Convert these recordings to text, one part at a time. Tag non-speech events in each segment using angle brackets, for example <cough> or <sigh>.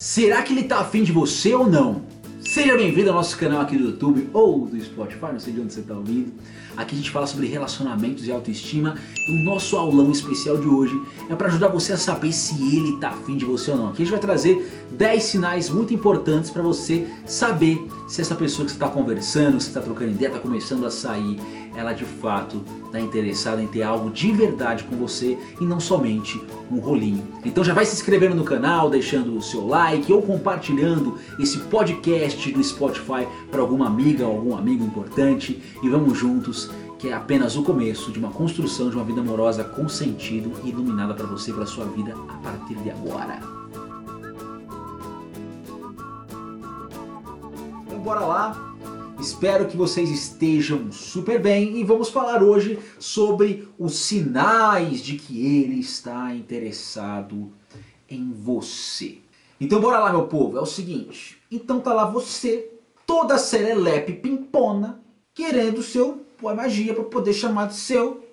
Será que ele tá afim de você ou não? Seja bem-vindo ao nosso canal aqui do YouTube ou do Spotify, não sei de onde você está ouvindo. Aqui a gente fala sobre relacionamentos e autoestima. E o nosso aulão especial de hoje é para ajudar você a saber se ele tá afim de você ou não. Aqui a gente vai trazer 10 sinais muito importantes para você saber se essa pessoa que você está conversando, que você está trocando ideia, está começando a sair, ela de fato está interessada em ter algo de verdade com você e não somente um rolinho. Então já vai se inscrevendo no canal, deixando o seu like ou compartilhando esse podcast do Spotify para alguma amiga ou algum amigo importante e vamos juntos que é apenas o começo de uma construção de uma vida amorosa com sentido e iluminada para você e para sua vida a partir de agora. Então bora lá. Espero que vocês estejam super bem e vamos falar hoje sobre os sinais de que ele está interessado em você. Então bora lá meu povo, é o seguinte. Então tá lá você, toda serelepe pimpona, querendo seu pôr magia para poder chamar de seu.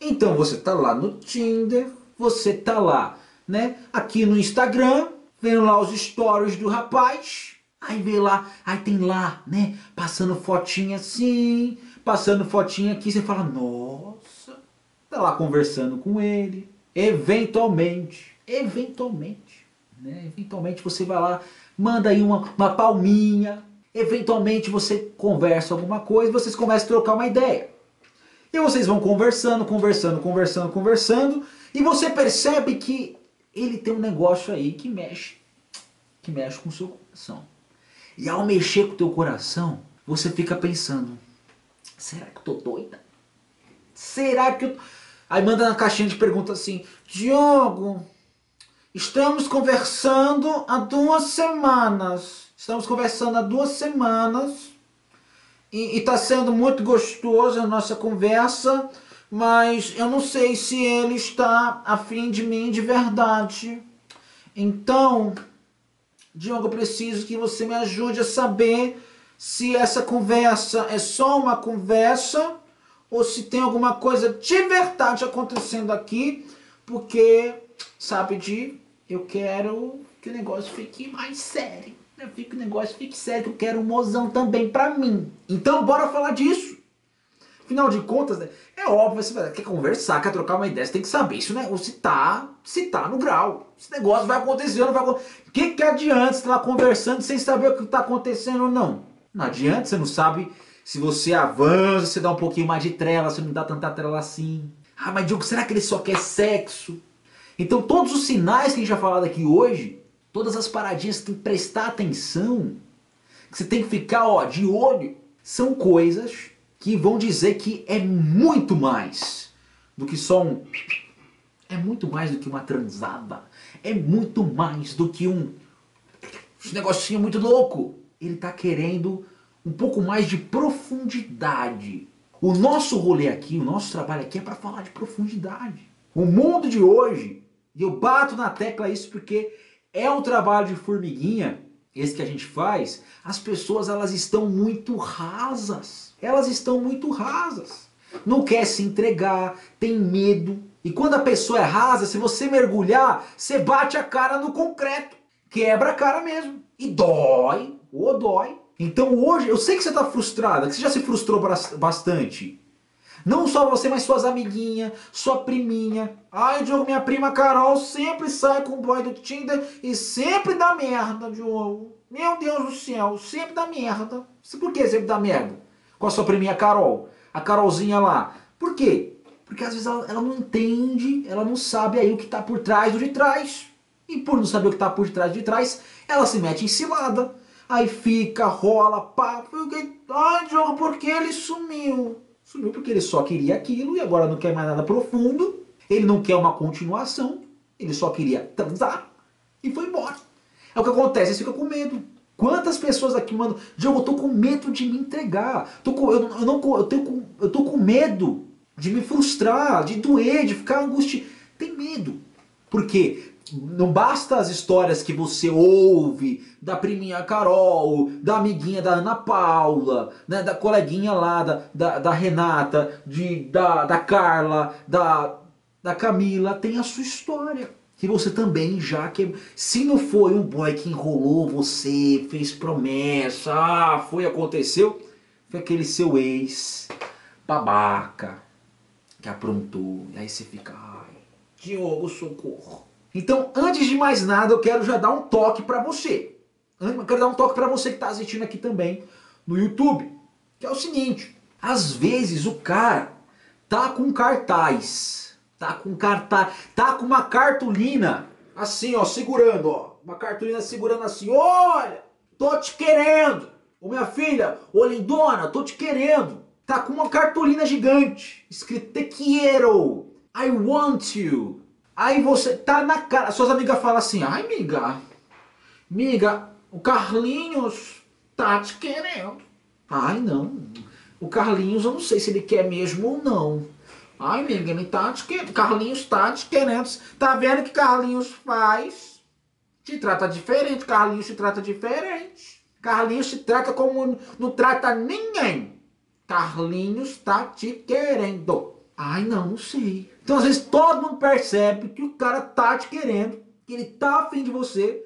Então você tá lá no Tinder, você tá lá, né, aqui no Instagram, vendo lá os stories do rapaz, aí vê lá, aí tem lá, né, passando fotinha assim, passando fotinha aqui, você fala, nossa, tá lá conversando com ele, eventualmente, eventualmente, né, eventualmente você vai lá, manda aí uma, uma palminha, Eventualmente você conversa alguma coisa, vocês começam a trocar uma ideia. E vocês vão conversando, conversando, conversando, conversando, e você percebe que ele tem um negócio aí que mexe, que mexe com o seu coração. E ao mexer com o teu coração, você fica pensando, será que eu tô doida? Será que eu... Aí manda na caixinha de pergunta assim, Diogo, estamos conversando há duas semanas. Estamos conversando há duas semanas e está sendo muito gostoso a nossa conversa, mas eu não sei se ele está afim de mim de verdade. Então, Diogo, eu preciso que você me ajude a saber se essa conversa é só uma conversa ou se tem alguma coisa de verdade acontecendo aqui, porque, sabe, de eu quero que o negócio fique mais sério. Eu fico o negócio, fique sério que eu quero um mozão também pra mim. Então bora falar disso. Afinal de contas, né, é óbvio, você quer conversar, quer trocar uma ideia, você tem que saber se, né, se, tá, se tá no grau. Esse negócio vai acontecer ou não vai acontecer. O que, que adianta você estar lá conversando sem saber o que está acontecendo ou não? Não adianta, você não sabe se você avança, você dá um pouquinho mais de trela, você não dá tanta trela assim. Ah, mas Diogo, será que ele só quer sexo? Então todos os sinais que a gente já falado aqui hoje Todas as paradinhas que tem que prestar atenção, que você tem que ficar ó, de olho, são coisas que vão dizer que é muito mais do que só um... É muito mais do que uma transada. É muito mais do que um... um negocinho muito louco. Ele está querendo um pouco mais de profundidade. O nosso rolê aqui, o nosso trabalho aqui é para falar de profundidade. O mundo de hoje, e eu bato na tecla isso porque é um trabalho de formiguinha, esse que a gente faz, as pessoas elas estão muito rasas. Elas estão muito rasas. Não quer se entregar, tem medo. E quando a pessoa é rasa, se você mergulhar, você bate a cara no concreto. Quebra a cara mesmo. E dói, ou dói. Então hoje, eu sei que você está frustrada, que você já se frustrou bastante. Não só você, mas suas amiguinhas, sua priminha. Ai, Diogo, minha prima Carol sempre sai com o boy do Tinder e sempre dá merda, Diogo. Meu Deus do céu, sempre dá merda. Por que sempre dá merda? Com a sua priminha Carol, a Carolzinha lá. Por quê? Porque às vezes ela, ela não entende, ela não sabe aí o que está por trás do de trás. E por não saber o que está por trás de trás, ela se mete em cilada. Aí fica, rola, papo. Ai, Diogo, por que ele sumiu? Sumiu porque ele só queria aquilo e agora não quer mais nada profundo. Ele não quer uma continuação. Ele só queria transar e foi embora. É o que acontece, você fica com medo. Quantas pessoas aqui mandam, Diogo, eu tô com medo de me entregar. Tô com, eu, eu, não, eu, tenho com, eu tô com medo de me frustrar, de doer, de ficar angustiado. Tem medo. Por quê? Não basta as histórias que você ouve da priminha Carol, da amiguinha da Ana Paula, né, da coleguinha lá, da, da, da Renata, de, da, da Carla, da, da Camila. Tem a sua história. que você também já que se não foi um boy que enrolou você, fez promessa, ah, foi aconteceu, foi aquele seu ex babaca que aprontou. E aí você fica, ai, Diogo, socorro. Então, antes de mais nada, eu quero já dar um toque para você. Eu quero dar um toque para você que está assistindo aqui também no YouTube, que é o seguinte: às vezes o cara tá com cartaz Tá com cartaz, tá com uma cartolina assim, ó, segurando, ó. Uma cartolina segurando assim, olha, tô te querendo. Ô minha filha, ô lindona, tô te querendo. Tá com uma cartolina gigante, escrito te quiero, I want you. Aí você tá na cara, suas amigas falam assim, ai amiga, amiga, o Carlinhos tá te querendo. Ai não, o Carlinhos eu não sei se ele quer mesmo ou não. Ai, amiga, ele tá te querendo. Carlinhos tá te querendo. Tá vendo que Carlinhos faz? Te trata diferente. Carlinhos te trata diferente. Carlinhos te trata como não trata ninguém. Carlinhos tá te querendo. Ai, não, não sei. Então, às vezes, todo mundo percebe que o cara tá te querendo, que ele tá afim de você,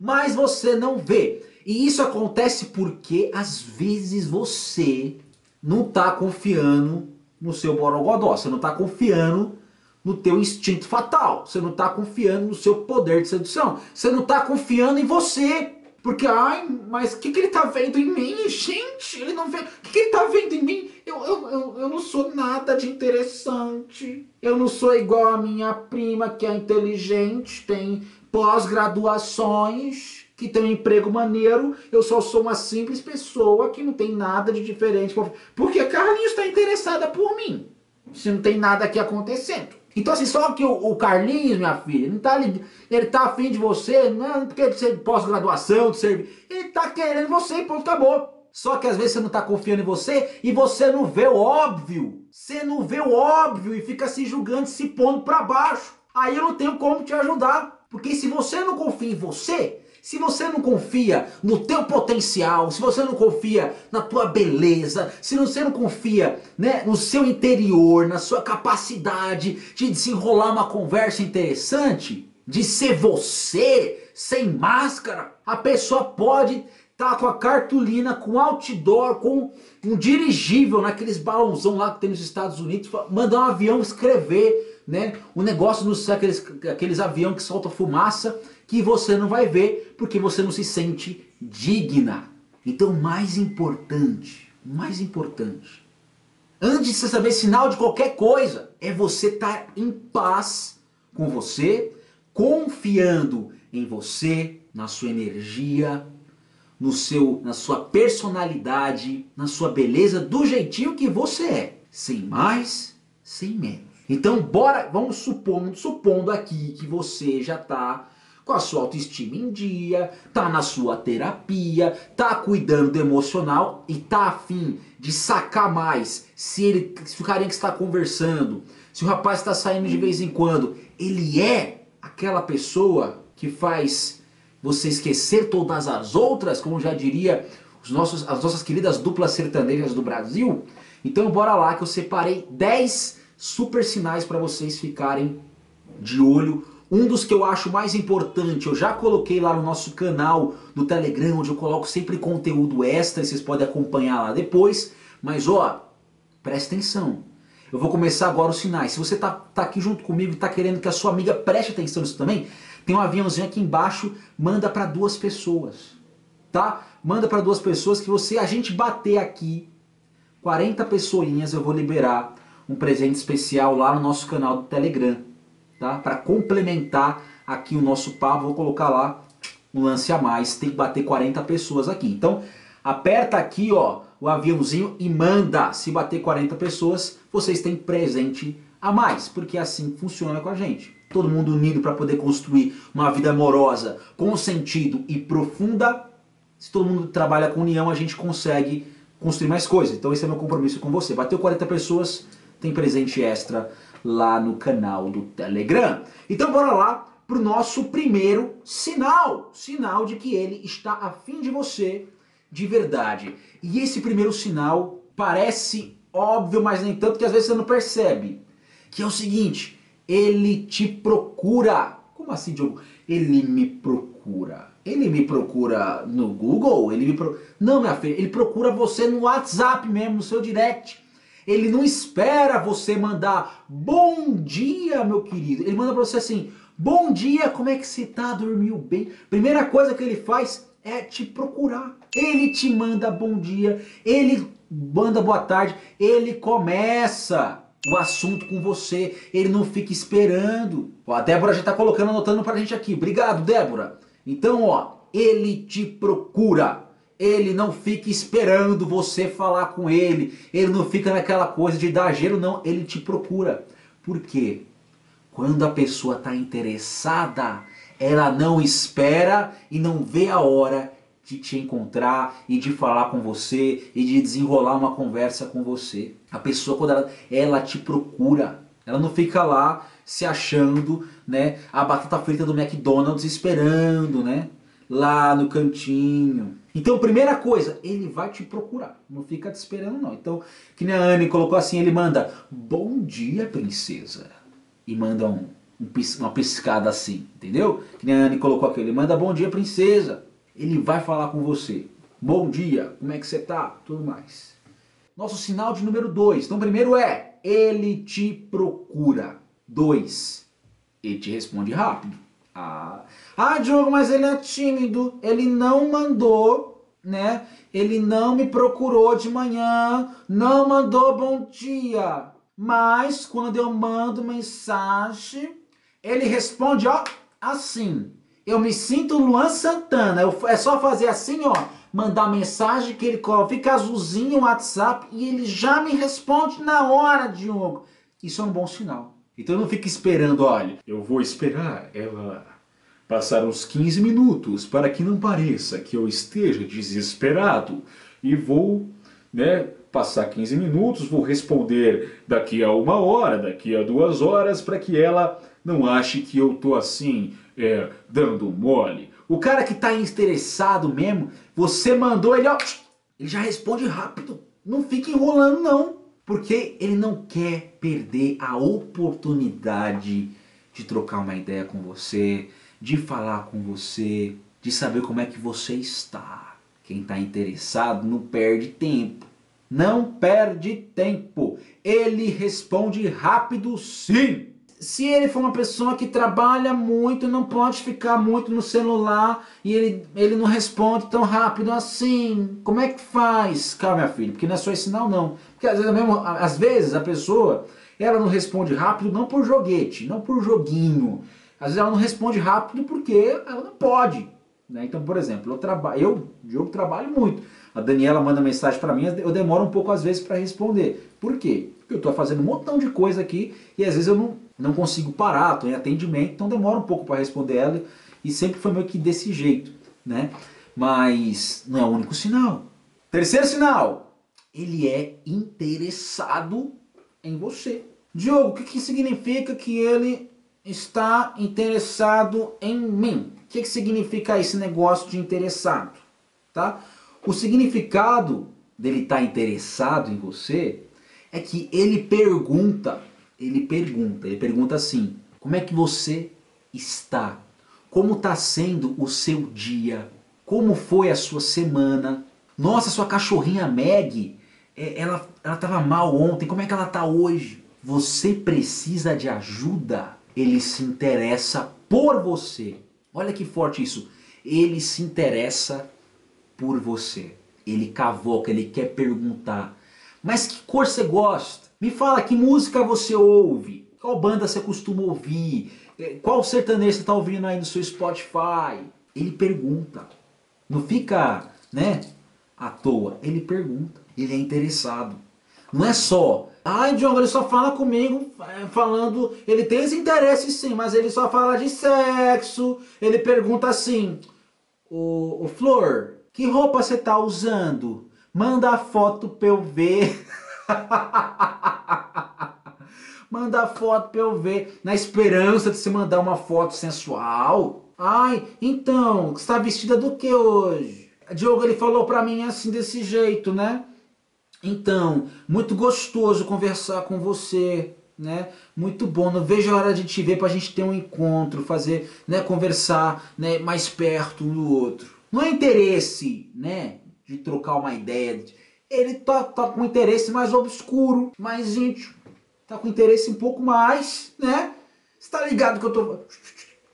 mas você não vê. E isso acontece porque, às vezes, você não tá confiando no seu borogodó, você não está confiando no teu instinto fatal, você não está confiando no seu poder de sedução, você não está confiando em você. Porque, ai, mas o que, que ele tá vendo em mim? Gente, ele não vê. O que, que ele tá vendo em mim? Eu, eu, eu, eu não sou nada de interessante. Eu não sou igual a minha prima, que é inteligente, tem pós-graduações que tem um emprego maneiro, eu só sou uma simples pessoa que não tem nada de diferente. Porque a Carlinhos está interessada por mim. Se não tem nada aqui acontecendo. Então assim, só que o, o Carlinhos, minha filha, não tá, ele tá afim de você, não é porque você pós-graduação, de servir. Ele tá querendo você e pronto, acabou. Só que às vezes você não tá confiando em você e você não vê o óbvio. Você não vê o óbvio e fica se julgando, se pondo para baixo. Aí eu não tenho como te ajudar. Porque se você não confia em você, se você não confia no teu potencial, se você não confia na tua beleza, se você não confia né, no seu interior, na sua capacidade de desenrolar uma conversa interessante, de ser você, sem máscara, a pessoa pode estar tá com a cartolina, com outdoor, com um dirigível naqueles balãozão lá que tem nos Estados Unidos, mandar um avião escrever, né? O negócio nos aqueles, aqueles avião que solta fumaça que você não vai ver porque você não se sente digna. Então, mais importante, mais importante, antes de você saber sinal de qualquer coisa, é você estar em paz com você, confiando em você, na sua energia, no seu, na sua personalidade, na sua beleza, do jeitinho que você é, sem mais, sem menos. Então, bora, vamos supondo, supondo aqui que você já está com a sua autoestima em dia, tá na sua terapia, tá cuidando do emocional e tá afim de sacar mais se ele, se o carinha que está conversando, se o rapaz está saindo de vez em quando, ele é aquela pessoa que faz você esquecer todas as outras, como já diria os nossos, as nossas queridas duplas sertanejas do Brasil. Então bora lá que eu separei 10 super sinais para vocês ficarem de olho um dos que eu acho mais importante, eu já coloquei lá no nosso canal do Telegram, onde eu coloco sempre conteúdo extra, vocês podem acompanhar lá depois. Mas ó, presta atenção. Eu vou começar agora os sinais. Se você tá, tá aqui junto comigo e tá querendo que a sua amiga preste atenção nisso também, tem um aviãozinho aqui embaixo, manda para duas pessoas. Tá? Manda para duas pessoas que você, a gente bater aqui 40 pessoinhas, eu vou liberar um presente especial lá no nosso canal do Telegram tá? Para complementar aqui o nosso papo, vou colocar lá um lance a mais, tem que bater 40 pessoas aqui. Então, aperta aqui, ó, o aviãozinho e manda. Se bater 40 pessoas, vocês têm presente a mais, porque é assim funciona com a gente. Todo mundo unido para poder construir uma vida amorosa com sentido e profunda. Se todo mundo trabalha com união, a gente consegue construir mais coisas. Então esse é meu compromisso com você. Bateu 40 pessoas, tem presente extra lá no canal do Telegram. Então bora lá pro nosso primeiro sinal, sinal de que ele está afim de você de verdade. E esse primeiro sinal parece óbvio, mas nem tanto que às vezes você não percebe. Que é o seguinte, ele te procura. Como assim, Diogo? Ele me procura. Ele me procura no Google? Ele me pro... Não, minha filha, ele procura você no WhatsApp mesmo, no seu direct. Ele não espera você mandar bom dia, meu querido. Ele manda pra você assim: bom dia, como é que você tá? Dormiu bem? Primeira coisa que ele faz é te procurar. Ele te manda bom dia, ele manda boa tarde, ele começa o assunto com você, ele não fica esperando. Ó, a Débora já está colocando, anotando pra gente aqui. Obrigado, Débora. Então, ó, ele te procura. Ele não fica esperando você falar com ele. Ele não fica naquela coisa de dar gelo, não. Ele te procura. Por quê? Quando a pessoa está interessada, ela não espera e não vê a hora de te encontrar e de falar com você e de desenrolar uma conversa com você. A pessoa quando ela, ela te procura, ela não fica lá se achando, né, a batata frita do McDonald's esperando, né, lá no cantinho. Então, primeira coisa, ele vai te procurar. Não fica te esperando não. Então, que nem a Anne colocou assim, ele manda: "Bom dia, princesa". E manda um, um uma piscada assim, entendeu? Que nem a Anne colocou aqui, ele manda: "Bom dia, princesa" ele vai falar com você. Bom dia, como é que você tá? Tudo mais. Nosso sinal de número 2. Então, primeiro é, ele te procura. 2. Ele te responde rápido. Ah, ah, Diogo, mas ele é tímido. Ele não mandou, né? Ele não me procurou de manhã. Não mandou bom dia. Mas quando eu mando mensagem, ele responde, ó, assim. Eu me sinto Luan Santana. Eu, é só fazer assim, ó. Mandar mensagem que ele fica azulzinho no WhatsApp e ele já me responde na hora, Diogo. Isso é um bom sinal. Então não fique esperando, olha. Eu vou esperar ela passar uns 15 minutos para que não pareça que eu esteja desesperado e vou, né, passar 15 minutos, vou responder daqui a uma hora, daqui a duas horas, para que ela não ache que eu tô assim é, dando mole. O cara que está interessado mesmo, você mandou ele, ó, ele já responde rápido. Não fica enrolando não, porque ele não quer perder a oportunidade de trocar uma ideia com você, de falar com você, de saber como é que você está. Quem está interessado não perde tempo. Não perde tempo. Ele responde rápido sim se ele for uma pessoa que trabalha muito, não pode ficar muito no celular e ele, ele não responde tão rápido assim, como é que faz? Calma, minha filha, porque não é só esse sinal, não. Porque às vezes, mesmo, às vezes a pessoa ela não responde rápido não por joguete, não por joguinho. Às vezes ela não responde rápido porque ela não pode. Né? Então, por exemplo, eu trabalho, eu, Diogo, trabalho muito. A Daniela manda mensagem para mim, eu demoro um pouco às vezes para responder. Por quê? Porque eu estou fazendo um montão de coisa aqui e às vezes eu não, não consigo parar, estou em atendimento, então demora um pouco para responder ela e sempre foi meio que desse jeito, né? Mas não é o único sinal. Terceiro sinal, ele é interessado em você. Diogo, o que, que significa que ele está interessado em mim? O que, que significa esse negócio de interessado? Tá? O significado dele estar interessado em você é que ele pergunta ele pergunta, ele pergunta assim: como é que você está? Como está sendo o seu dia? Como foi a sua semana? Nossa, sua cachorrinha Meg, é, ela ela estava mal ontem. Como é que ela está hoje? Você precisa de ajuda? Ele se interessa por você. Olha que forte isso. Ele se interessa por você. Ele cavoca, ele quer perguntar. Mas que cor você gosta? Me fala que música você ouve, qual banda você costuma ouvir, é, qual sertanejo você está ouvindo aí no seu Spotify. Ele pergunta, não fica né, à toa, ele pergunta, ele é interessado. Não é só, ai Diogo, ele só fala comigo é, falando, ele tem esse interesse sim, mas ele só fala de sexo, ele pergunta assim, o, Flor, que roupa você tá usando? Manda a foto pra eu ver. <laughs> Manda foto pra eu ver, na esperança de você mandar uma foto sensual. Ai, então, você tá vestida do que hoje? Diogo, ele falou pra mim assim, desse jeito, né? Então, muito gostoso conversar com você. né? Muito bom. Não vejo a hora de te ver pra gente ter um encontro, fazer, né, conversar, né, mais perto um do outro. Não é interesse, né, de trocar uma ideia. Ele tá, tá com interesse mais obscuro, mais íntimo. Tá com interesse um pouco mais, né? Você tá ligado que eu tô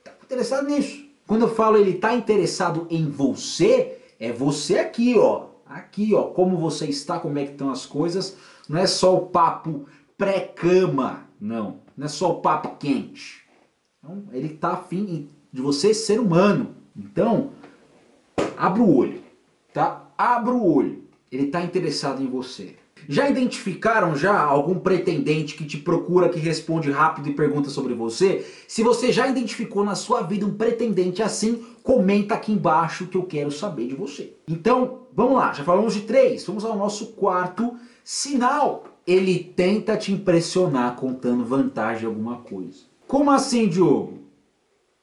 tá interessado nisso. Quando eu falo ele tá interessado em você, é você aqui, ó. Aqui, ó, como você está, como é que estão as coisas. Não é só o papo pré-cama, não. Não é só o papo quente. Então, ele está afim de você ser humano. Então, abra o olho, tá? Abra o olho. Ele está interessado em você. Já identificaram já algum pretendente que te procura, que responde rápido e pergunta sobre você? Se você já identificou na sua vida um pretendente assim, comenta aqui embaixo que eu quero saber de você. Então, vamos lá, já falamos de três, vamos ao nosso quarto sinal. Ele tenta te impressionar contando vantagem de alguma coisa. Como assim, Diogo?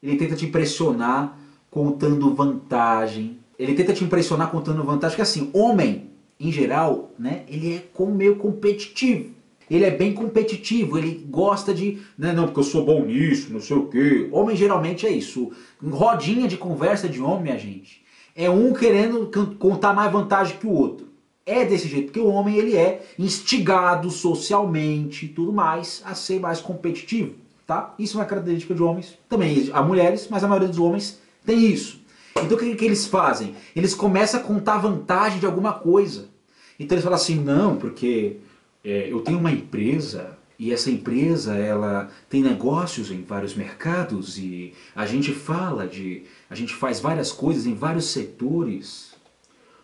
Ele tenta te impressionar contando vantagem. Ele tenta te impressionar contando vantagem, que assim, homem, em geral, né, ele é meio competitivo. Ele é bem competitivo, ele gosta de, né, não, porque eu sou bom nisso, não sei o quê. Homem geralmente é isso. Rodinha de conversa de homem, minha gente, é um querendo contar mais vantagem que o outro. É desse jeito, porque o homem ele é instigado socialmente e tudo mais a ser mais competitivo, tá? Isso é uma característica de homens, também há mulheres, mas a maioria dos homens tem isso. Então o que, que eles fazem? Eles começam a contar vantagem de alguma coisa. Então eles falam assim, não, porque é, eu tenho uma empresa e essa empresa ela tem negócios em vários mercados e a gente fala de, a gente faz várias coisas em vários setores,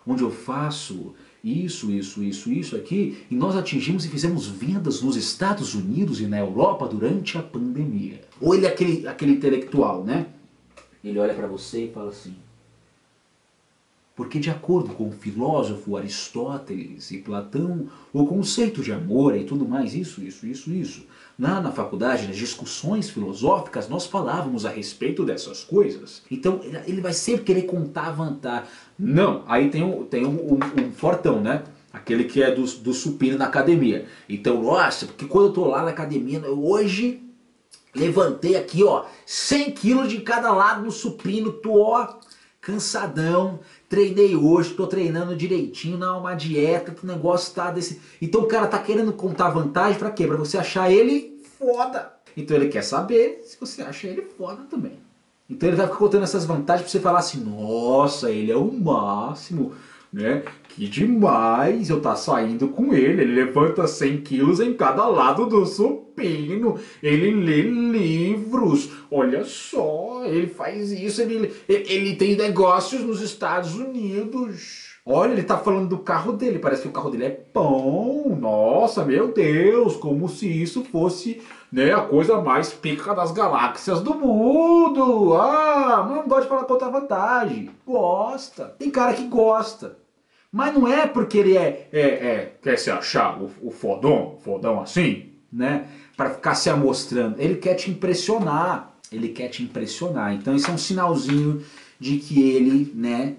onde eu faço isso, isso, isso, isso aqui, e nós atingimos e fizemos vendas nos Estados Unidos e na Europa durante a pandemia. Ou ele é aquele, aquele intelectual, né? Ele olha para você e fala assim, porque, de acordo com o filósofo Aristóteles e Platão, o conceito de amor e tudo mais, isso, isso, isso, isso. Lá na faculdade, nas discussões filosóficas, nós falávamos a respeito dessas coisas. Então, ele vai sempre querer contar vantagem. Não, aí tem um, tem um, um, um fortão, né? Aquele que é do, do supino na academia. Então, nossa, porque quando eu tô lá na academia, hoje levantei aqui, ó, 100 quilos de cada lado no supino, tô, ó, cansadão, treinei hoje, tô treinando direitinho, não, uma dieta, que o negócio tá desse... Então o cara tá querendo contar vantagem para quê? Pra você achar ele foda. Então ele quer saber se você acha ele foda também. Então ele vai ficar contando essas vantagens pra você falar assim, nossa, ele é o máximo, né? Que demais, eu tá saindo com ele, ele levanta 100 quilos em cada lado do supino, ele lê livros, olha só, ele faz isso, ele, ele tem negócios nos Estados Unidos. Olha, ele tá falando do carro dele, parece que o carro dele é pão. Nossa, meu Deus, como se isso fosse né, a coisa mais pica das galáxias do mundo. Ah, não gosta de falar contra vantagem. Gosta. Tem cara que gosta. Mas não é porque ele é, é, é quer se achar o, o fodão, fodão assim, né? Para ficar se amostrando. Ele quer te impressionar. Ele quer te impressionar. Então isso é um sinalzinho de que ele, né?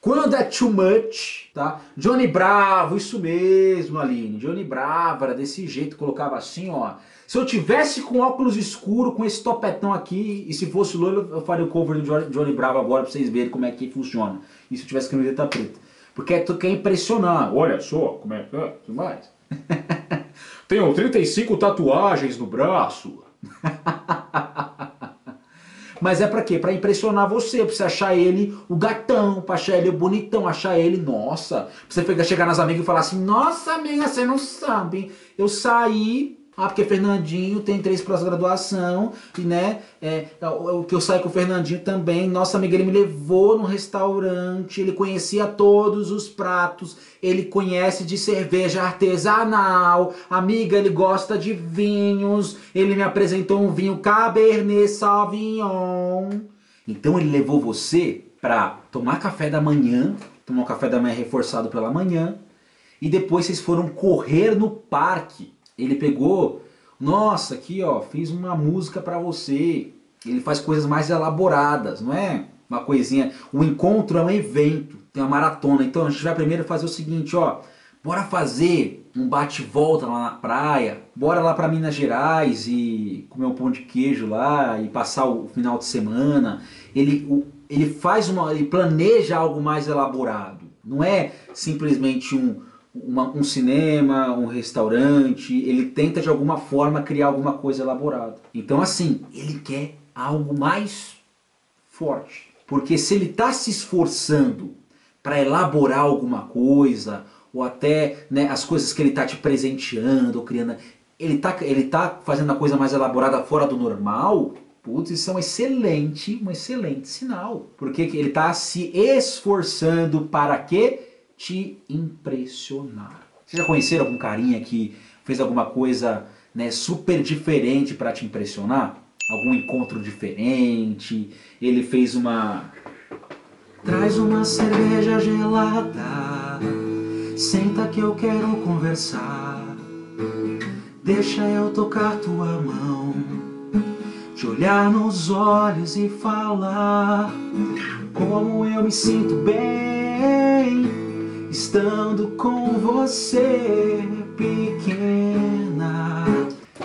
Quando é too much, tá? Johnny Bravo, isso mesmo, Aline. Johnny Bravo era desse jeito, colocava assim, ó. Se eu tivesse com óculos escuro, com esse topetão aqui, e se fosse loiro, eu faria o cover do Johnny Bravo agora pra vocês verem como é que funciona. E se eu tivesse camiseta preta. Porque tu quer impressionar. Olha só como é que é, tudo mais. <laughs> Tenho 35 tatuagens no braço. <laughs> Mas é pra quê? Pra impressionar você, pra você achar ele o gatão, pra achar ele o bonitão, achar ele, nossa. Pra você chegar nas amigas e falar assim, nossa amiga, você não sabe, eu saí ah, porque Fernandinho tem três pós-graduação, e né, é, o que eu saí com o Fernandinho também, nossa amiga, ele me levou no restaurante, ele conhecia todos os pratos, ele conhece de cerveja artesanal, amiga, ele gosta de vinhos, ele me apresentou um vinho Cabernet Sauvignon. Então ele levou você para tomar café da manhã, tomar café da manhã reforçado pela manhã, e depois vocês foram correr no parque ele pegou, nossa, aqui ó, fiz uma música para você. Ele faz coisas mais elaboradas, não é? Uma coisinha. O encontro é um evento, tem uma maratona. Então a gente vai primeiro fazer o seguinte, ó, bora fazer um bate-volta lá na praia, bora lá para Minas Gerais e comer um pão de queijo lá e passar o final de semana. Ele, o, ele faz uma, ele planeja algo mais elaborado. Não é simplesmente um, uma, um cinema, um restaurante. Ele tenta de alguma forma criar alguma coisa elaborada. Então assim, ele quer algo mais forte. Porque se ele está se esforçando para elaborar alguma coisa, ou até né, as coisas que ele está te presenteando, ou criando, ele está ele tá fazendo a coisa mais elaborada fora do normal, putz, isso é um excelente, um excelente sinal. Porque ele está se esforçando para que? Te impressionar. Vocês já conheceram algum carinha que fez alguma coisa né, super diferente para te impressionar? algum encontro diferente. Ele fez uma. Traz uma cerveja gelada, senta que eu quero conversar. Deixa eu tocar tua mão, te olhar nos olhos e falar como eu me sinto bem estando com você, pequena.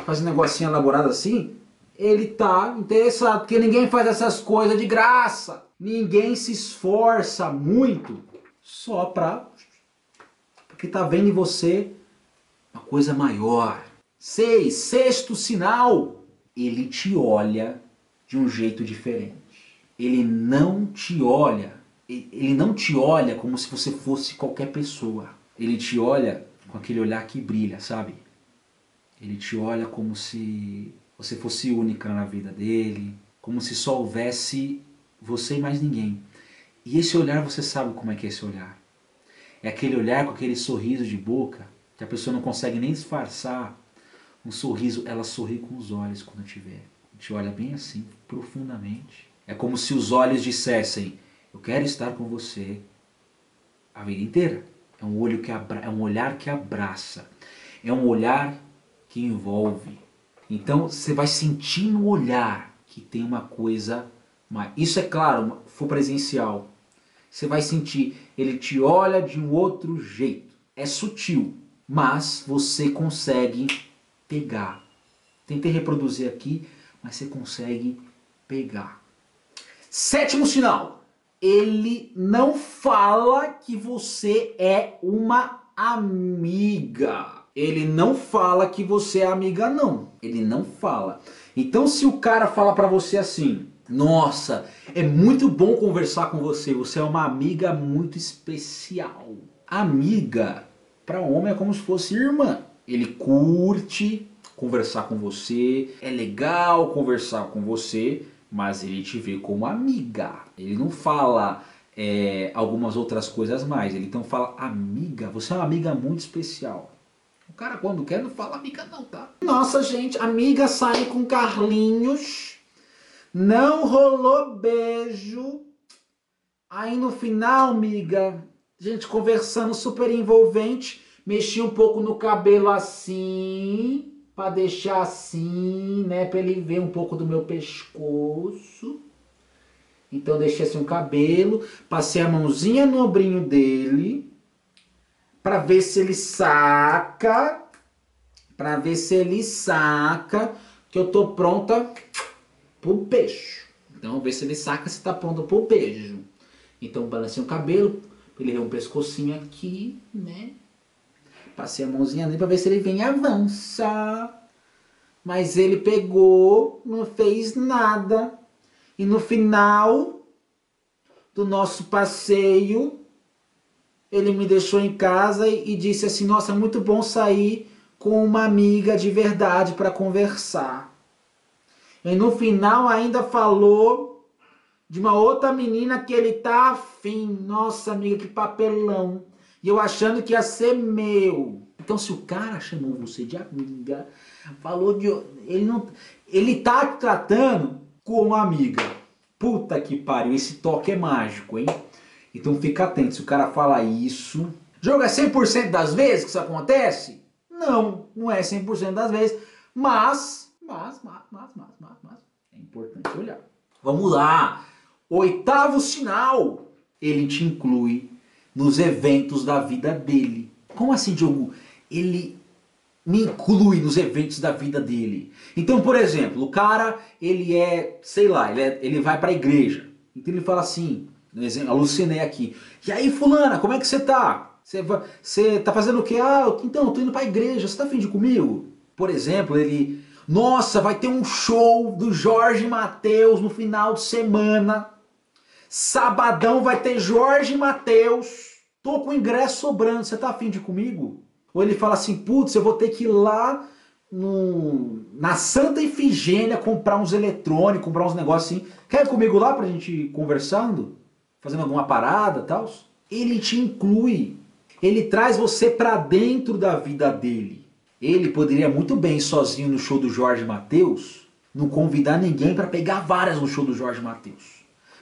Faz um negocinho elaborado assim, ele tá interessado, porque ninguém faz essas coisas de graça. Ninguém se esforça muito só pra. Porque tá vendo em você uma coisa maior. Seis, sexto sinal, ele te olha de um jeito diferente. Ele não te olha, ele não te olha como se você fosse qualquer pessoa. Ele te olha com aquele olhar que brilha, sabe? Ele te olha como se você fosse única na vida dele, como se só houvesse você e mais ninguém. E esse olhar, você sabe como é que é esse olhar. É aquele olhar com aquele sorriso de boca, que a pessoa não consegue nem disfarçar. Um sorriso, ela sorri com os olhos quando te vê. Te olha bem assim, profundamente. É como se os olhos dissessem: Eu quero estar com você a vida inteira. É um, olho que abra... é um olhar que abraça. É um olhar que envolve. Então você vai sentir no olhar que tem uma coisa mais. Isso é claro, for presencial. Você vai sentir, ele te olha de um outro jeito. É sutil, mas você consegue pegar. Tentei reproduzir aqui, mas você consegue pegar. Sétimo sinal. Ele não fala que você é uma amiga ele não fala que você é amiga não. Ele não fala. Então se o cara fala para você assim, nossa, é muito bom conversar com você, você é uma amiga muito especial. Amiga para homem é como se fosse irmã. Ele curte conversar com você, é legal conversar com você, mas ele te vê como amiga. Ele não fala é, algumas outras coisas mais. Ele então fala amiga, você é uma amiga muito especial. O cara, quando quer, não fala amiga, não, tá? Nossa, gente, amiga sai com Carlinhos. Não rolou beijo. Aí no final, amiga, gente conversando super envolvente, mexi um pouco no cabelo assim, para deixar assim, né, para ele ver um pouco do meu pescoço. Então deixei assim o cabelo, passei a mãozinha no ombrinho dele para ver se ele saca, para ver se ele saca que eu tô pronta pro beijo. Então, ver se ele saca se tá pronto pro beijo. Então, balancei o cabelo, ele um pescocinho aqui, né? Passei a mãozinha nele para ver se ele vem e avança. Mas ele pegou, não fez nada. E no final do nosso passeio, ele me deixou em casa e, disse assim: Nossa, é muito bom sair com uma amiga de verdade para conversar. E no final ainda falou de uma outra menina que ele tá afim. Nossa, amiga, que papelão. E eu achando que ia ser meu. Então, se o cara chamou você de amiga, falou de. Ele não. Ele tá tratando como amiga. Puta que pariu, esse toque é mágico, hein? Então fica atento, se o cara fala isso... Jogo é 100% das vezes que isso acontece? Não, não é 100% das vezes, mas, mas, mas, mas, mas, mas, é importante olhar. Vamos lá, oitavo sinal, ele te inclui nos eventos da vida dele. Como assim, Diogo? ele me inclui nos eventos da vida dele. Então, por exemplo, o cara, ele é, sei lá, ele, é, ele vai para a igreja. Então ele fala assim, alucinei aqui. E aí, fulana, como é que você tá? Você, você tá fazendo o quê? Ah, então, eu tô indo para a igreja, você tá afim de comigo? Por exemplo, ele, nossa, vai ter um show do Jorge Mateus no final de semana. Sabadão vai ter Jorge Mateus. Tô com ingresso sobrando, você tá afim de comigo? Ou ele fala assim, putz, eu vou ter que ir lá no, na Santa Ifigênia comprar uns eletrônicos, comprar uns negócios assim. Quer ir comigo lá pra gente ir conversando? Fazendo alguma parada e tal? Ele te inclui. Ele traz você para dentro da vida dele. Ele poderia muito bem sozinho no show do Jorge Mateus, não convidar ninguém para pegar várias no show do Jorge Mateus.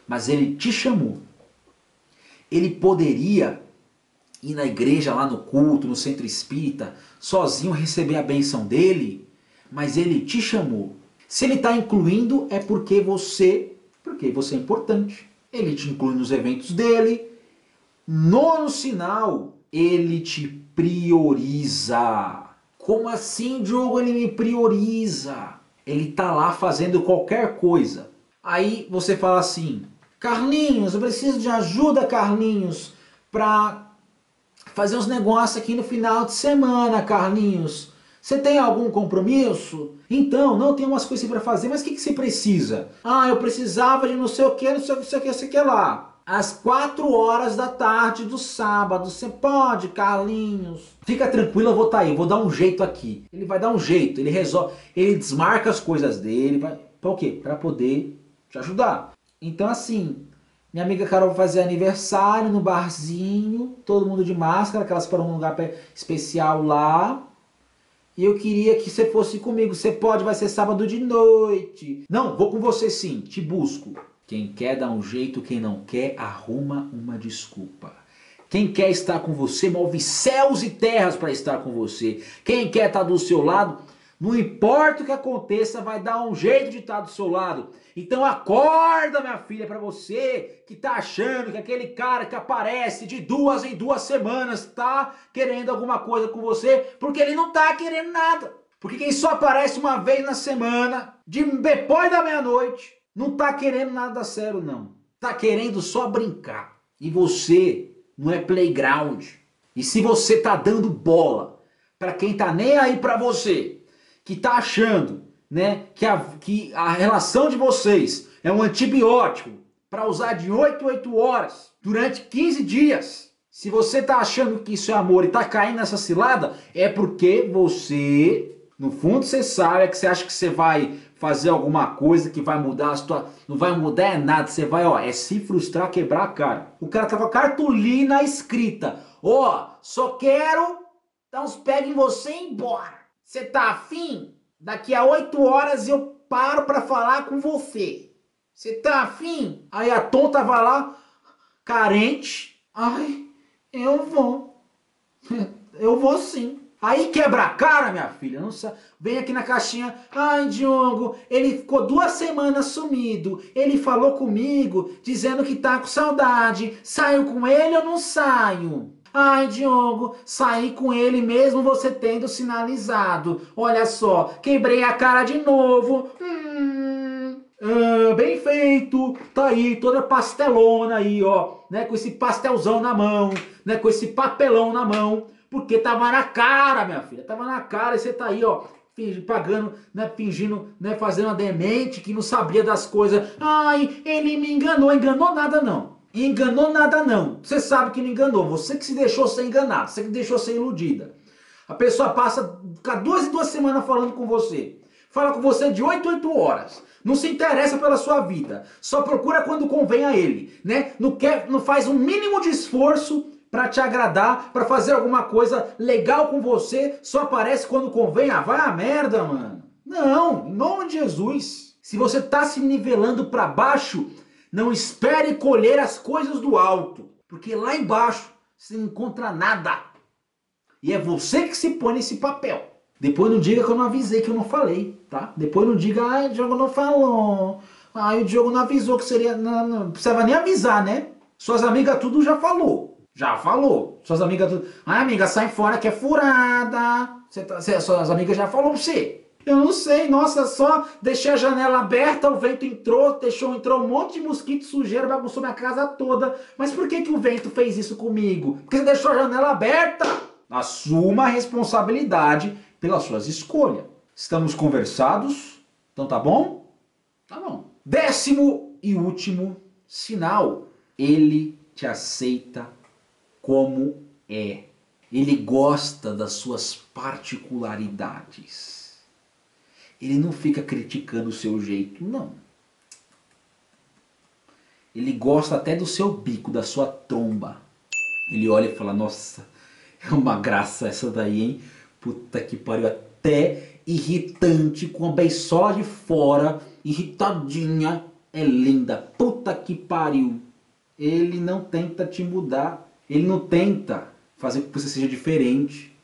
Mas ele te chamou. Ele poderia ir na igreja, lá no culto, no centro espírita, sozinho receber a benção dele, mas ele te chamou. Se ele está incluindo, é porque você, porque você é importante. Ele te inclui nos eventos dele. Nono sinal, ele te prioriza. Como assim, Diogo, ele me prioriza? Ele está lá fazendo qualquer coisa. Aí você fala assim, Carlinhos, eu preciso de ajuda, Carlinhos, para fazer uns negócios aqui no final de semana, Carlinhos. Você tem algum compromisso? Então, não tem umas coisas para fazer, mas o que, que você precisa? Ah, eu precisava de não sei o que, não sei o que, não sei o que, não sei o que lá. Às 4 horas da tarde do sábado, você pode, Carlinhos? Fica tranquilo, eu vou estar tá aí, vou dar um jeito aqui. Ele vai dar um jeito, ele resolve, ele desmarca as coisas dele, vai, para o quê? Para poder te ajudar. Então assim, minha amiga Carol fazer aniversário no barzinho, todo mundo de máscara, que elas foram num lugar especial lá. E eu queria que você fosse comigo. Você pode, vai ser sábado de noite. Não, vou com você sim, te busco. Quem quer dá um jeito, quem não quer arruma uma desculpa. Quem quer estar com você move céus e terras para estar com você. Quem quer estar do seu lado não importa o que aconteça, vai dar um jeito de estar do seu lado. Então acorda, minha filha, para você que tá achando que aquele cara que aparece de duas em duas semanas tá querendo alguma coisa com você, porque ele não tá querendo nada. Porque quem só aparece uma vez na semana, de depois da meia-noite, não tá querendo nada sério não. Tá querendo só brincar. E você não é playground. E se você tá dando bola para quem tá nem aí para você, que está achando né, que, a, que a relação de vocês é um antibiótico para usar de 8 a 8 horas durante 15 dias, se você está achando que isso é amor e está caindo nessa cilada, é porque você, no fundo você sabe, é que você acha que você vai fazer alguma coisa que vai mudar a situação. Não vai mudar é nada, você vai, ó, é se frustrar, quebrar a cara. O cara tava cartolina escrita, ó, só quero dar uns em você e embora. Você tá afim? Daqui a oito horas eu paro para falar com você. Você tá afim? Aí a tonta vai lá, carente. Ai, eu vou. <laughs> Eu vou sim. Aí quebra a cara, minha filha. Não sabe. Vem aqui na caixinha. Ai, Diogo, ele ficou duas semanas sumido. Ele falou comigo, dizendo que tá com saudade. Saio com ele ou não saio? Ai, Diogo, saí com ele mesmo você tendo sinalizado. Olha só, quebrei a cara de novo. Hum, ah, bem feito. Tá aí, toda pastelona aí, ó. Né, com esse pastelzão na mão, né, com esse papelão na mão. Porque tava na cara, minha filha. Tava na cara e você tá aí, ó pagando, né, fingindo, né, fazendo uma demente que não sabia das coisas. Ai, ele me enganou, enganou nada não. Enganou nada não. Você sabe que não enganou. Você que se deixou ser enganado. Você que deixou ser iludida. A pessoa passa duas e duas semanas falando com você. Fala com você de 8 a 8 horas. Não se interessa pela sua vida. Só procura quando convém a ele. Né? Não, quer, não faz um mínimo de esforço para te agradar, para fazer alguma coisa legal com você. Só aparece quando convém. Ah, vai a merda, mano. Não, em nome de Jesus. Se você tá se nivelando para baixo, não espere colher as coisas do alto, porque lá embaixo você não encontra nada. E é você que se põe nesse papel. Depois não diga que eu não avisei, que eu não falei, tá? Depois não diga, ah, o Diogo não falou. Ah, o Diogo não avisou que seria. Não, não precisava nem avisar, né? Suas amigas tudo já falou. Já falou. Suas amigas tudo. Ai, amiga, sai fora que é furada. Tá, suas amigas já falou pra você. Eu não sei, nossa, só deixei a janela aberta, o vento entrou, deixou, entrou um monte de mosquito, sujeira, bagunçou minha casa toda. Mas por que, que o vento fez isso comigo? Porque você deixou a janela aberta. Assuma a responsabilidade pelas suas escolhas. Estamos conversados? Então tá bom? Tá bom. Décimo e último sinal. Ele te aceita como é. Ele gosta das suas particularidades. Ele não fica criticando o seu jeito, não. Ele gosta até do seu bico, da sua tromba. Ele olha e fala: Nossa, é uma graça essa daí, hein? Puta que pariu, até irritante, com a beisola de fora, irritadinha, é linda. Puta que pariu. Ele não tenta te mudar. Ele não tenta fazer com que você seja diferente.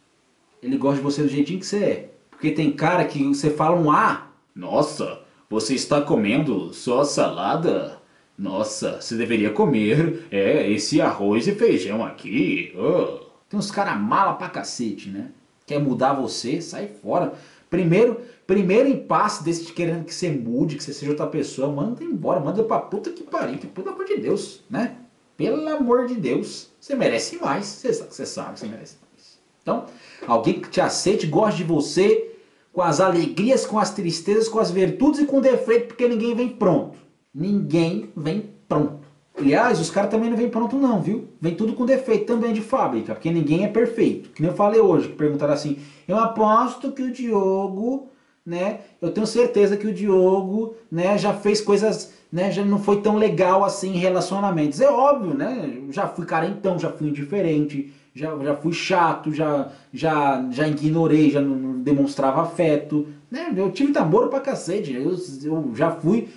Ele gosta de você do jeitinho que você é. Porque tem cara que você fala um A. Nossa, você está comendo só salada? Nossa, você deveria comer é, esse arroz e feijão aqui. Oh. Tem uns caras mala pra cacete, né? Quer mudar você, sai fora. Primeiro, primeiro impasse desse querendo que você mude, que você seja outra pessoa, manda embora, manda pra puta que pariu, pelo amor de Deus, né? Pelo amor de Deus, você merece mais, você, você sabe que você merece mais. Então, alguém que te aceite, goste de você, com as alegrias, com as tristezas, com as virtudes e com defeito, porque ninguém vem pronto. Ninguém vem pronto. Aliás, os caras também não vêm pronto não, viu? Vem tudo com defeito também de fábrica, porque ninguém é perfeito. Que nem eu falei hoje, que perguntaram assim, eu aposto que o Diogo, né, eu tenho certeza que o Diogo, né, já fez coisas, né, já não foi tão legal assim em relacionamentos. É óbvio, né, já fui carentão, já fui indiferente, já, já fui chato, já, já, já ignorei, já não, demonstrava afeto, né, eu tive namoro pra cacete, eu, eu já fui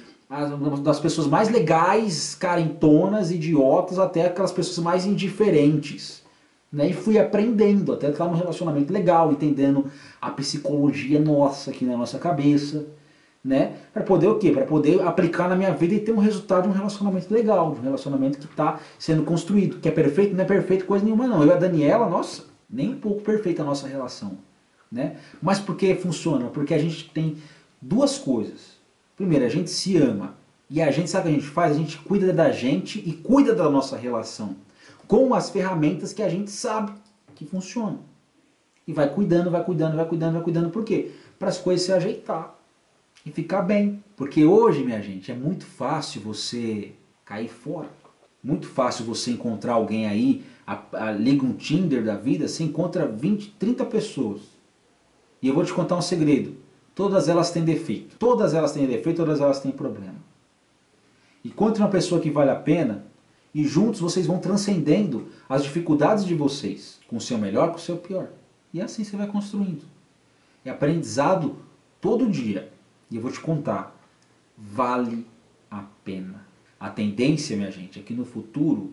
das pessoas mais legais, carentonas, idiotas, até aquelas pessoas mais indiferentes. Né? E fui aprendendo, até estar num relacionamento legal, entendendo a psicologia nossa aqui na nossa cabeça. Né? Para poder o quê? Para poder aplicar na minha vida e ter um resultado de um relacionamento legal, de um relacionamento que está sendo construído. Que é perfeito? Não é perfeito coisa nenhuma não. Eu e a Daniela, nossa, nem um pouco perfeita a nossa relação. Né? Mas por que funciona? Porque a gente tem duas coisas Primeiro, a gente se ama. E a gente sabe o que a gente faz? A gente cuida da gente e cuida da nossa relação. Com as ferramentas que a gente sabe que funcionam. E vai cuidando, vai cuidando, vai cuidando, vai cuidando. Por quê? Para as coisas se ajeitar e ficar bem. Porque hoje, minha gente, é muito fácil você cair fora. Muito fácil você encontrar alguém aí, a, a, liga um Tinder da vida, você encontra 20, 30 pessoas. E eu vou te contar um segredo. Todas elas têm defeito. Todas elas têm defeito, todas elas têm problema. Encontre uma pessoa que vale a pena e juntos vocês vão transcendendo as dificuldades de vocês, com o seu melhor, com o seu pior. E assim você vai construindo. É aprendizado todo dia. E eu vou te contar, vale a pena. A tendência, minha gente, é que no futuro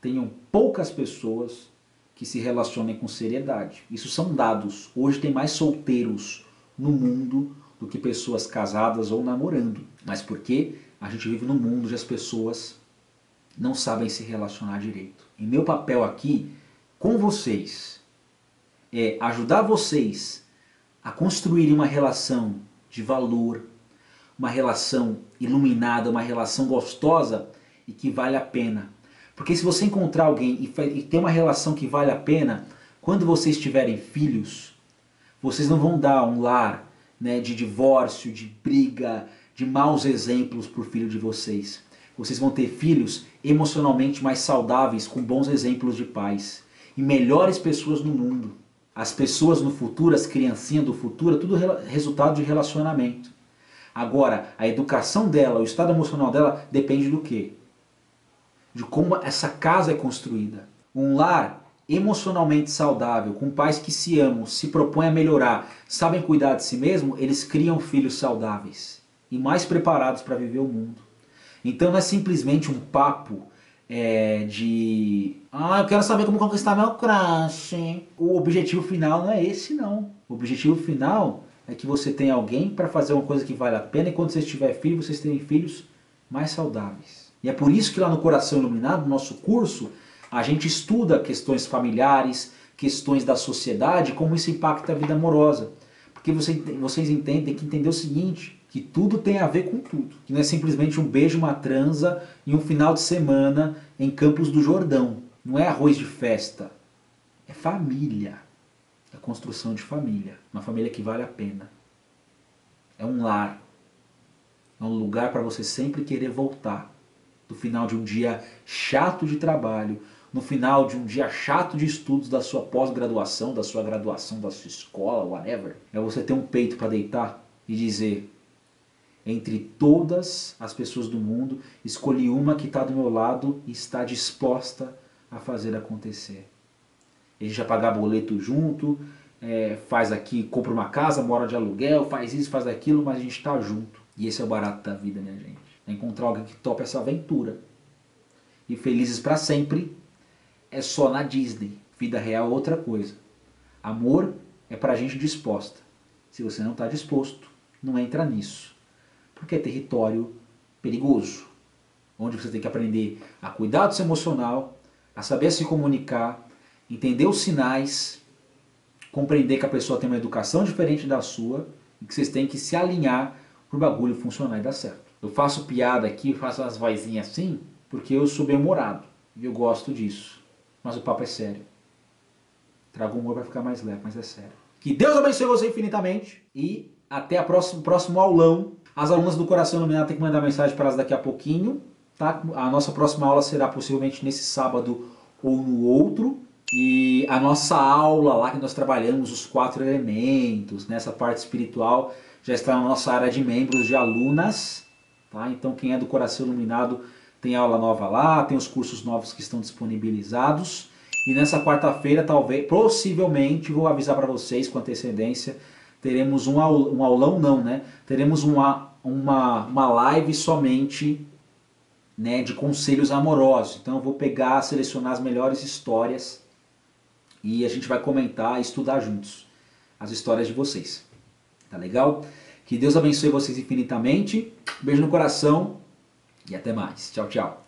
tenham poucas pessoas que se relacionem com seriedade. Isso são dados. Hoje tem mais solteiros no mundo do que pessoas casadas ou namorando. Mas porque a gente vive num mundo onde as pessoas não sabem se relacionar direito. E meu papel aqui com vocês é ajudar vocês a construir uma relação de valor, uma relação iluminada, uma relação gostosa e que vale a pena. Porque se você encontrar alguém e ter uma relação que vale a pena, quando vocês tiverem filhos, vocês não vão dar um lar né, de divórcio, de briga, de maus exemplos para o filho de vocês. Vocês vão ter filhos emocionalmente mais saudáveis, com bons exemplos de pais. E melhores pessoas no mundo. As pessoas no futuro, as criancinhas do futuro, é tudo resultado de relacionamento. Agora, a educação dela, o estado emocional dela, depende do quê? De como essa casa é construída. Um lar emocionalmente saudável, com pais que se amam, se propõem a melhorar, sabem cuidar de si mesmo, eles criam filhos saudáveis e mais preparados para viver o mundo. Então não é simplesmente um papo é, de ah, eu quero saber como conquistar meu crush. O objetivo final não é esse não. O objetivo final é que você tenha alguém para fazer uma coisa que vale a pena e quando você tiver filho, vocês terem filhos mais saudáveis. E é por isso que lá no Coração Iluminado, nosso curso, A gente estuda questões familiares, questões da sociedade, como isso impacta a vida amorosa. Porque você, vocês entendem que entender o seguinte, que tudo tem a ver com tudo. Que não é simplesmente um beijo, uma transa e um final de semana em Campos do Jordão. Não é arroz de festa. É família. É construção de família. Uma família que vale a pena. É um lar. É um lugar para você sempre querer voltar. No final de um dia chato de trabalho, no final de um dia chato de estudos da sua pós-graduação, da sua graduação, da sua escola, whatever, é você ter um peito para deitar e dizer: entre todas as pessoas do mundo, escolhi uma que está do meu lado e está disposta a fazer acontecer. A gente vai pagar boleto junto, é, faz aqui, compra uma casa, mora de aluguel, faz isso, faz aquilo, mas a gente está junto. E esse é o barato da vida, minha gente. É encontrar alguém que topa essa aventura. E felizes para sempre é só na Disney. Vida real é outra coisa. Amor é para gente disposta. Se você não está disposto, não entra nisso. Porque é território perigoso. Onde você tem que aprender a cuidar do seu emocional, a saber se comunicar, entender os sinais, compreender que a pessoa tem uma educação diferente da sua e que vocês têm que se alinhar para o bagulho funcionar e dar certo. Eu faço piada aqui, faço as vozinhas assim, porque eu sou bem-humorado e eu gosto disso. Mas o papo é sério. Trago humor para ficar mais leve, mas é sério. Que Deus abençoe você infinitamente e até o próximo, próximo aulão. As alunas do Coração Iluminado têm que mandar mensagem para elas daqui a pouquinho. Tá? A nossa próxima aula será possivelmente nesse sábado ou no outro. E a nossa aula lá que nós trabalhamos os quatro elementos, nessa parte espiritual, já está na nossa área de membros de alunas. Tá? Então quem é do Coração Iluminado tem aula nova lá, tem os cursos novos que estão disponibilizados. E nessa quarta-feira, talvez, possivelmente, vou avisar para vocês com antecedência, teremos um, aulão, um aulão não, né? Teremos uma, uma, uma live somente né, de conselhos amorosos. Então eu vou pegar, selecionar as melhores histórias e a gente vai comentar e estudar juntos as histórias de vocês. Tá legal? Que Deus abençoe vocês infinitamente. Beijo no coração e até mais. Tchau, tchau.